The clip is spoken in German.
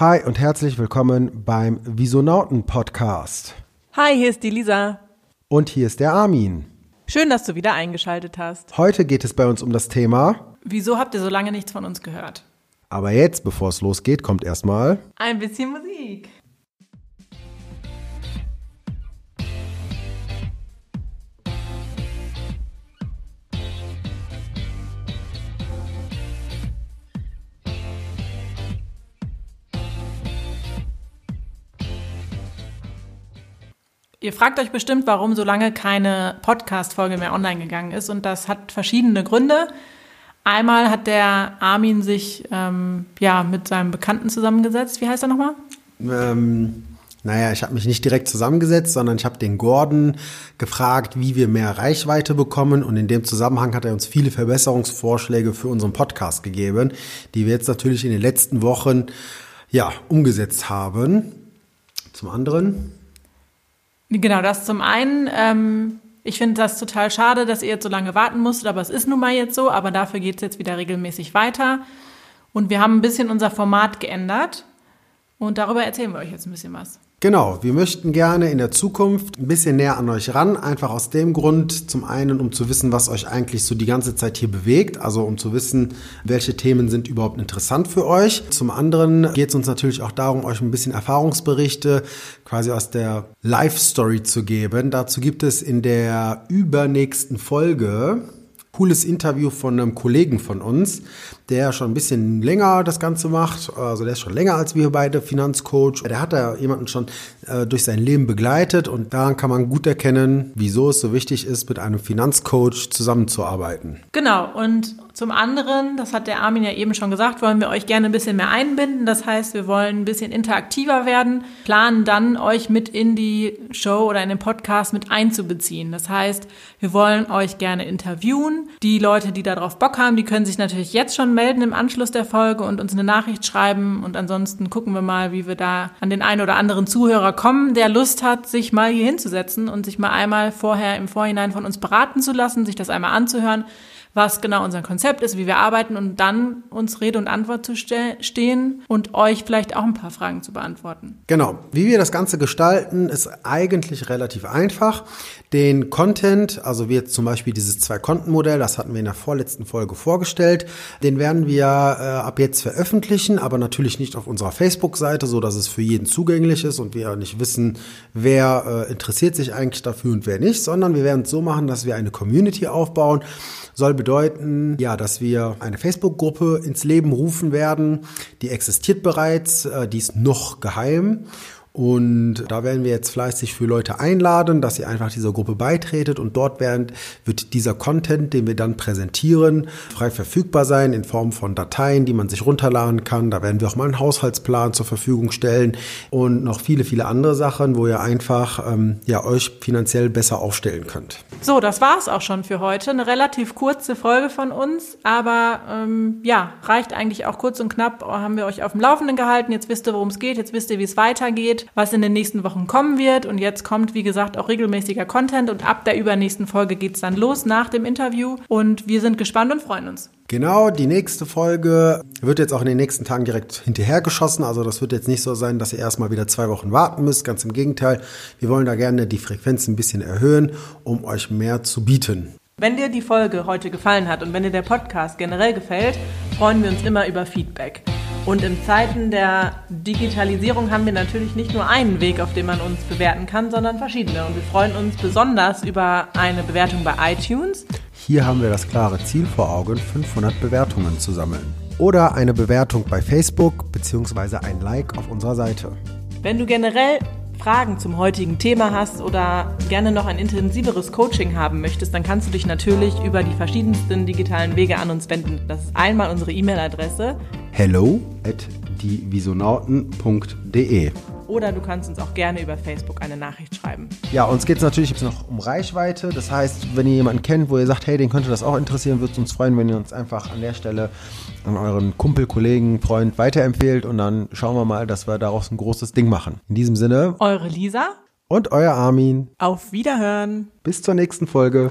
Hi und herzlich willkommen beim Visonauten Podcast. Hi, hier ist die Lisa. Und hier ist der Armin. Schön, dass du wieder eingeschaltet hast. Heute geht es bei uns um das Thema. Wieso habt ihr so lange nichts von uns gehört? Aber jetzt, bevor es losgeht, kommt erstmal ein bisschen Musik. Ihr fragt euch bestimmt, warum so lange keine Podcast-Folge mehr online gegangen ist. Und das hat verschiedene Gründe. Einmal hat der Armin sich ähm, ja mit seinem Bekannten zusammengesetzt. Wie heißt er nochmal? Ähm, naja, ich habe mich nicht direkt zusammengesetzt, sondern ich habe den Gordon gefragt, wie wir mehr Reichweite bekommen. Und in dem Zusammenhang hat er uns viele Verbesserungsvorschläge für unseren Podcast gegeben, die wir jetzt natürlich in den letzten Wochen ja umgesetzt haben. Zum anderen Genau, das zum einen. Ähm, ich finde das total schade, dass ihr jetzt so lange warten musstet, aber es ist nun mal jetzt so. Aber dafür geht es jetzt wieder regelmäßig weiter. Und wir haben ein bisschen unser Format geändert. Und darüber erzählen wir euch jetzt ein bisschen was. Genau, wir möchten gerne in der Zukunft ein bisschen näher an euch ran, einfach aus dem Grund, zum einen, um zu wissen, was euch eigentlich so die ganze Zeit hier bewegt, also um zu wissen, welche Themen sind überhaupt interessant für euch. Zum anderen geht es uns natürlich auch darum, euch ein bisschen Erfahrungsberichte quasi aus der Life-Story zu geben. Dazu gibt es in der übernächsten Folge cooles Interview von einem Kollegen von uns, der schon ein bisschen länger das Ganze macht. Also der ist schon länger als wir beide Finanzcoach. Der hat da jemanden schon äh, durch sein Leben begleitet und daran kann man gut erkennen, wieso es so wichtig ist, mit einem Finanzcoach zusammenzuarbeiten. Genau. Und zum anderen, das hat der Armin ja eben schon gesagt, wollen wir euch gerne ein bisschen mehr einbinden. Das heißt, wir wollen ein bisschen interaktiver werden, planen dann euch mit in die Show oder in den Podcast mit einzubeziehen. Das heißt, wir wollen euch gerne interviewen. Die Leute, die darauf Bock haben, die können sich natürlich jetzt schon melden im Anschluss der Folge und uns eine Nachricht schreiben. Und ansonsten gucken wir mal, wie wir da an den einen oder anderen Zuhörer kommen, der Lust hat, sich mal hier hinzusetzen und sich mal einmal vorher im Vorhinein von uns beraten zu lassen, sich das einmal anzuhören was genau unser Konzept ist, wie wir arbeiten und dann uns Rede und Antwort zu ste stehen und euch vielleicht auch ein paar Fragen zu beantworten. Genau. Wie wir das Ganze gestalten, ist eigentlich relativ einfach. Den Content, also wie jetzt zum Beispiel dieses Zwei-Konten-Modell, das hatten wir in der vorletzten Folge vorgestellt, den werden wir äh, ab jetzt veröffentlichen, aber natürlich nicht auf unserer Facebook-Seite, so dass es für jeden zugänglich ist und wir nicht wissen, wer äh, interessiert sich eigentlich dafür und wer nicht, sondern wir werden es so machen, dass wir eine Community aufbauen, soll bedeuten, ja, dass wir eine Facebook-Gruppe ins Leben rufen werden. Die existiert bereits, äh, die ist noch geheim. Und da werden wir jetzt fleißig für Leute einladen, dass ihr einfach dieser Gruppe beitretet und dort werden, wird dieser Content, den wir dann präsentieren, frei verfügbar sein in Form von Dateien, die man sich runterladen kann. Da werden wir auch mal einen Haushaltsplan zur Verfügung stellen und noch viele, viele andere Sachen, wo ihr einfach ähm, ja, euch finanziell besser aufstellen könnt. So, das war es auch schon für heute. Eine relativ kurze Folge von uns, aber ähm, ja, reicht eigentlich auch kurz und knapp. Haben wir euch auf dem Laufenden gehalten. Jetzt wisst ihr, worum es geht. Jetzt wisst ihr, wie es weitergeht was in den nächsten Wochen kommen wird. Und jetzt kommt, wie gesagt, auch regelmäßiger Content. Und ab der übernächsten Folge geht es dann los nach dem Interview. Und wir sind gespannt und freuen uns. Genau, die nächste Folge wird jetzt auch in den nächsten Tagen direkt hinterher geschossen. Also das wird jetzt nicht so sein, dass ihr erstmal wieder zwei Wochen warten müsst. Ganz im Gegenteil. Wir wollen da gerne die Frequenz ein bisschen erhöhen, um euch mehr zu bieten. Wenn dir die Folge heute gefallen hat und wenn dir der Podcast generell gefällt, freuen wir uns immer über Feedback. Und in Zeiten der Digitalisierung haben wir natürlich nicht nur einen Weg, auf dem man uns bewerten kann, sondern verschiedene. Und wir freuen uns besonders über eine Bewertung bei iTunes. Hier haben wir das klare Ziel vor Augen, 500 Bewertungen zu sammeln. Oder eine Bewertung bei Facebook bzw. ein Like auf unserer Seite. Wenn du generell Fragen zum heutigen Thema hast oder gerne noch ein intensiveres Coaching haben möchtest, dann kannst du dich natürlich über die verschiedensten digitalen Wege an uns wenden. Das ist einmal unsere E-Mail-Adresse hello at dievisonauten.de oder du kannst uns auch gerne über Facebook eine Nachricht schreiben. Ja, uns geht es natürlich jetzt noch um Reichweite. Das heißt, wenn ihr jemanden kennt, wo ihr sagt, hey, den könnte das auch interessieren, würde es uns freuen, wenn ihr uns einfach an der Stelle an euren Kumpel, Kollegen, Freund weiterempfehlt und dann schauen wir mal, dass wir daraus ein großes Ding machen. In diesem Sinne, eure Lisa und euer Armin. Auf Wiederhören. Bis zur nächsten Folge.